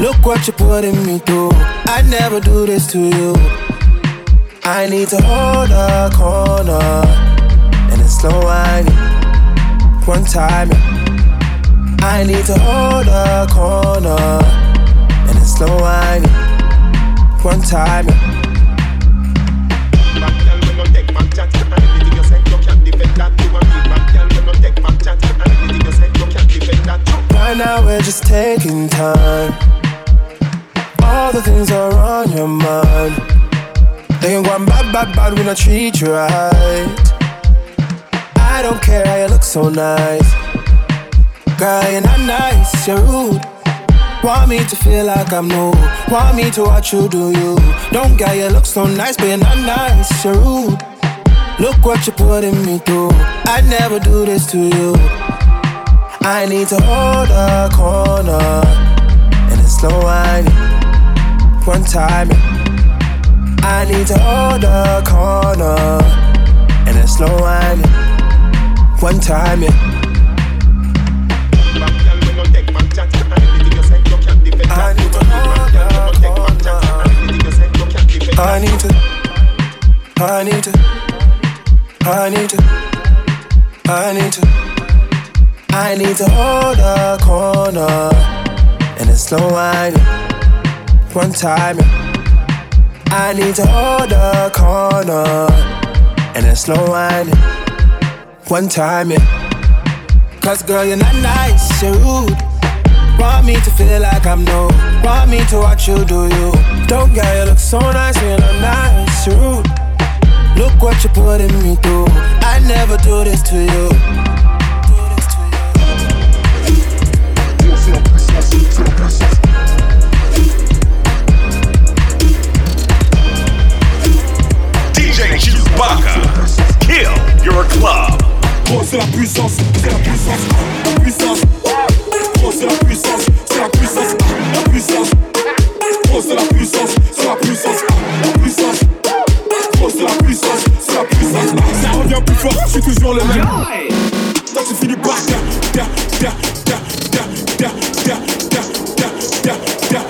Look what you're putting me through. I never do this to you. I need to hold a corner and it's slow whining. One time, I need to hold a corner and it's slow whining. One time. Right now we're just taking time. All the things are on your mind. They can go on bad, bad, bad when I treat you right. I don't care how you look so nice. Girl, you're not nice, you're rude. Want me to feel like I'm new. Want me to watch you do you. Don't get you look so nice, but you're not nice, you're rude. Look what you're putting me through. I'd never do this to you. I need to hold a corner and it's slow whining. One time, I need to hold a corner and it's slow whining. One time, yeah. I need to. I need to, I need to, I need to, I need to. I need to hold a corner and it's slow whining. One time. I need to hold a corner and it's slow whining. One time. Cause girl, you're not nice, you're rude. Want me to feel like I'm new. Want me to watch you do you. Don't get you look so nice, you're not nice, you're rude. Look what you're putting me through. I never do this to you. Kill your club. Oh, c'est la puissance, c'est la puissance, la puissance. Oh, c'est la puissance, c'est la puissance, la puissance. Oh, c'est la puissance, c'est la puissance, la puissance. Oh, c'est la puissance, c'est la puissance. Ça revient plus fort, je le même. Toi, tu finis par terre, terre, terre, terre, terre, terre, terre,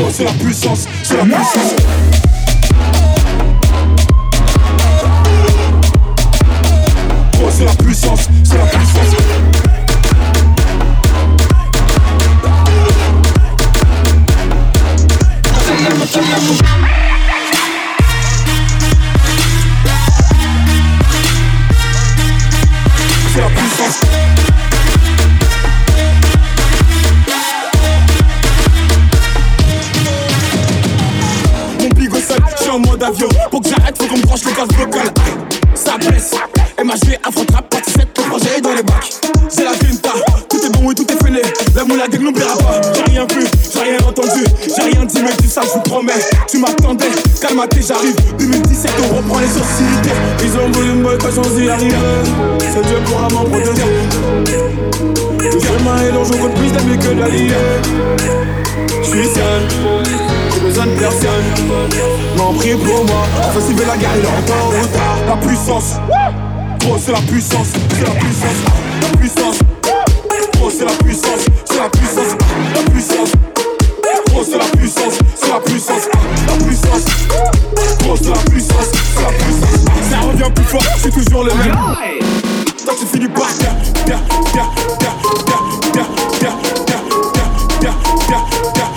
Oh, c'est la puissance, c'est la puissance. Oh, c'est la puissance, c'est la puissance. En. Pour que j'arrête, faut qu'on me branche le gaz vocal. Ça blesse. MHG, afro-trap, partie 7, le projet est dans les bacs. J'ai la finta, tout est bon et tout est fini. La moula dès que n'oubliera pas. J'ai rien vu, j'ai rien entendu, j'ai rien dit, mais dis ça, je vous promets. Tu m'attendais, calme-toi, j'arrive. 2017, on reprend les sociétés. Ils ont voulu me boycotter sans y arriver. C'est Dieu pourra m'en protéger. J'ai main et contre plus d'amis que d'alliés. J'suis seul, de personne. M'en prie pour moi, faut suivre la guerre, il est. La puissance, oh c'est la puissance, c'est la puissance, la puissance. Oh c'est la puissance, c'est la puissance, la puissance. Oh c'est la puissance, c'est la puissance, la puissance. Oh c'est la puissance, c'est la puissance. Ça revient plus fort, c'est toujours le même. Toi tu finis par terre, terre, terre, terre, terre, terre, terre, terre, terre, terre, terre,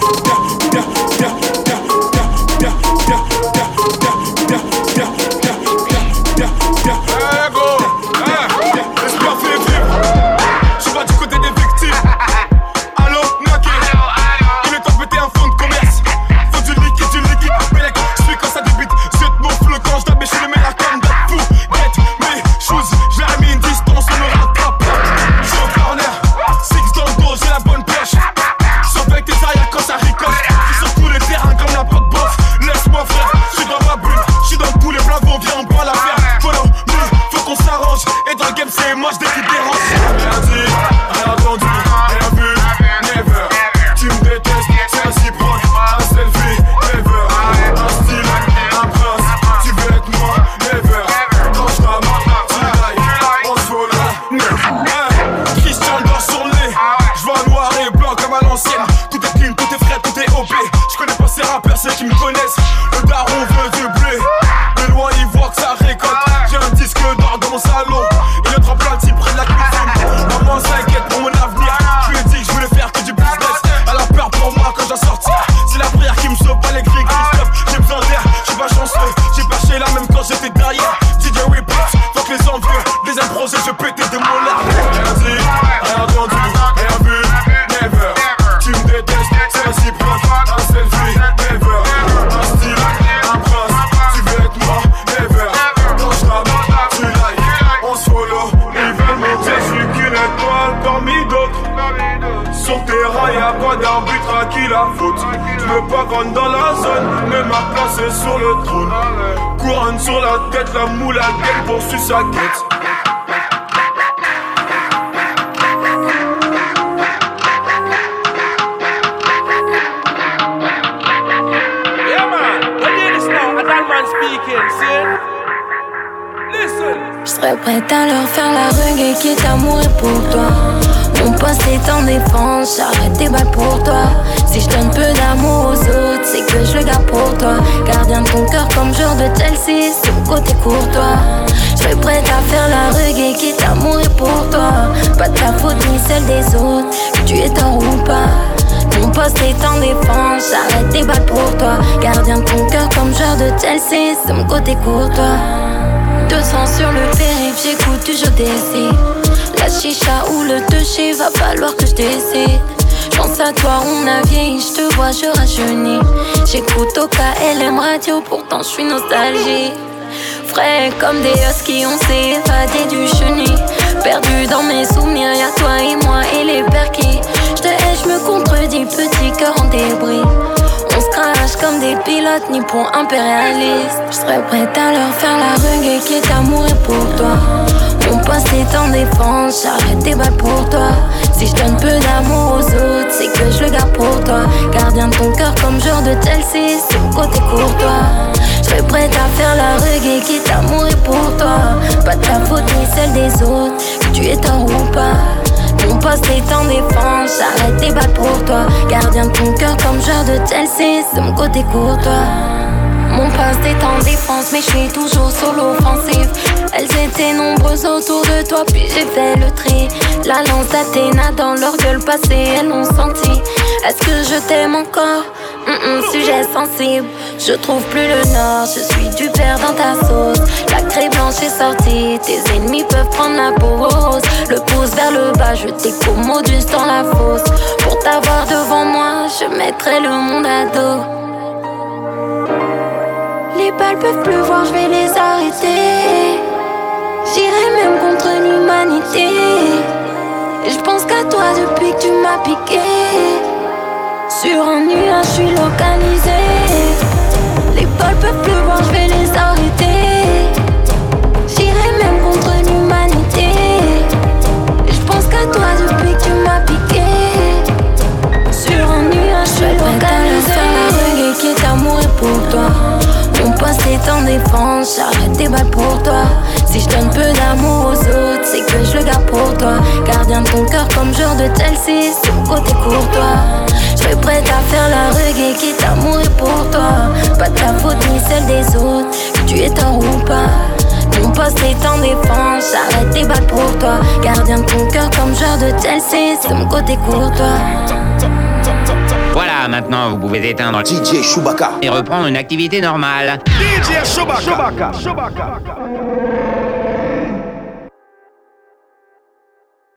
speaking, see? Listen. Je serais prête à leur faire la reggae qui est amoureux pour toi. Mon poste est en défense, j'arrête tes balles pour toi. Si je donne peu d'amour aux autres, c'est que je le garde pour toi. Gardien de ton cœur comme joueur de Chelsea, côté courtois. Je serais prête à faire la reggae qui est amoureux pour toi. Pas de ta faute ni celle des autres, que tu es tort ou pas. Mon poste est en défense, j'arrête tes balles pour toi. Gardien de ton cœur comme joueur de Chelsea, c'est mon côté courtois. 200 sur le périph', j'écoute du jeu d'essai. La chicha ou le toucher, va falloir que je décide. Pense à toi, on a vieilli, je te vois, je rajeunis. J'écoute au KLM radio, pourtant je suis nostalgique. Frais comme des huskies, on s'est évadé du chenil. Perdu dans mes souvenirs, y'a toi et moi et les perquis. Je te hais, je me contredis, petit cœur en débris. On se crache comme des pilotes nippons impérialistes. Je serais prête à leur faire la reggae qui est amoureux pour toi. Est en défense, j'arrête tes balles pour toi. Si je donne peu d'amour aux autres, c'est que je le garde pour toi. Gardien de ton cœur comme joueur de Chelsea, c'est mon côté courtois. Je serais prête à faire la reggae qui est amoureux pour toi. Pas de ta faute ni celle des autres, que tu es tort ou pas. Mon poste est en défense, j'arrête tes balles pour toi. Gardien de ton cœur comme joueur de Chelsea, c'est mon côté courtois. Mon poste est en défense, mais je suis toujours sur l'offensive. Elles étaient nombreuses autour de toi, puis j'ai fait le tri. La lance d'Athéna dans leur gueule passée, elles l'ont senti. Est-ce que je t'aime encore? Hum, Sujet sensible, je trouve plus le nord, je suis du père dans ta sauce. La craie blanche est sortie, tes ennemis peuvent prendre la peau rose. Le pouce vers le bas, je t'écommodus dans la fosse. Pour t'avoir devant moi, je mettrai le monde à dos. Les balles peuvent pleuvoir, je vais les arrêter. J'irai même contre l'humanité. Je pense qu'à toi depuis que tu m'as piqué. Sur un nuage, je suis localisé. Les balles peuvent pleuvoir, je vais les arrêter. J'irai même contre l'humanité. Je pense qu'à toi depuis que tu m'as piqué. Sur un nuage, je suis localisé. la reggae qui est amoureux pour toi. Poste est en défense, j'arrête tes balles pour toi. Si je donne peu d'amour aux autres, c'est que je garde pour toi. Gardien de ton cœur comme joueur de Chelsea, mon côté courtois. Je serais prête à faire la reggae qui est amoureux pour toi. Pas de ta faute ni celle des autres, tu es tort ou pas. Mon poste est en défense, j'arrête tes balles pour toi. Gardien de ton cœur comme joueur de Chelsea, c'est mon côté courtois. Voilà, maintenant vous pouvez éteindre DJ Chewbacca et reprendre une activité normale. DJ Chewbacca. Chewbacca. Chewbacca.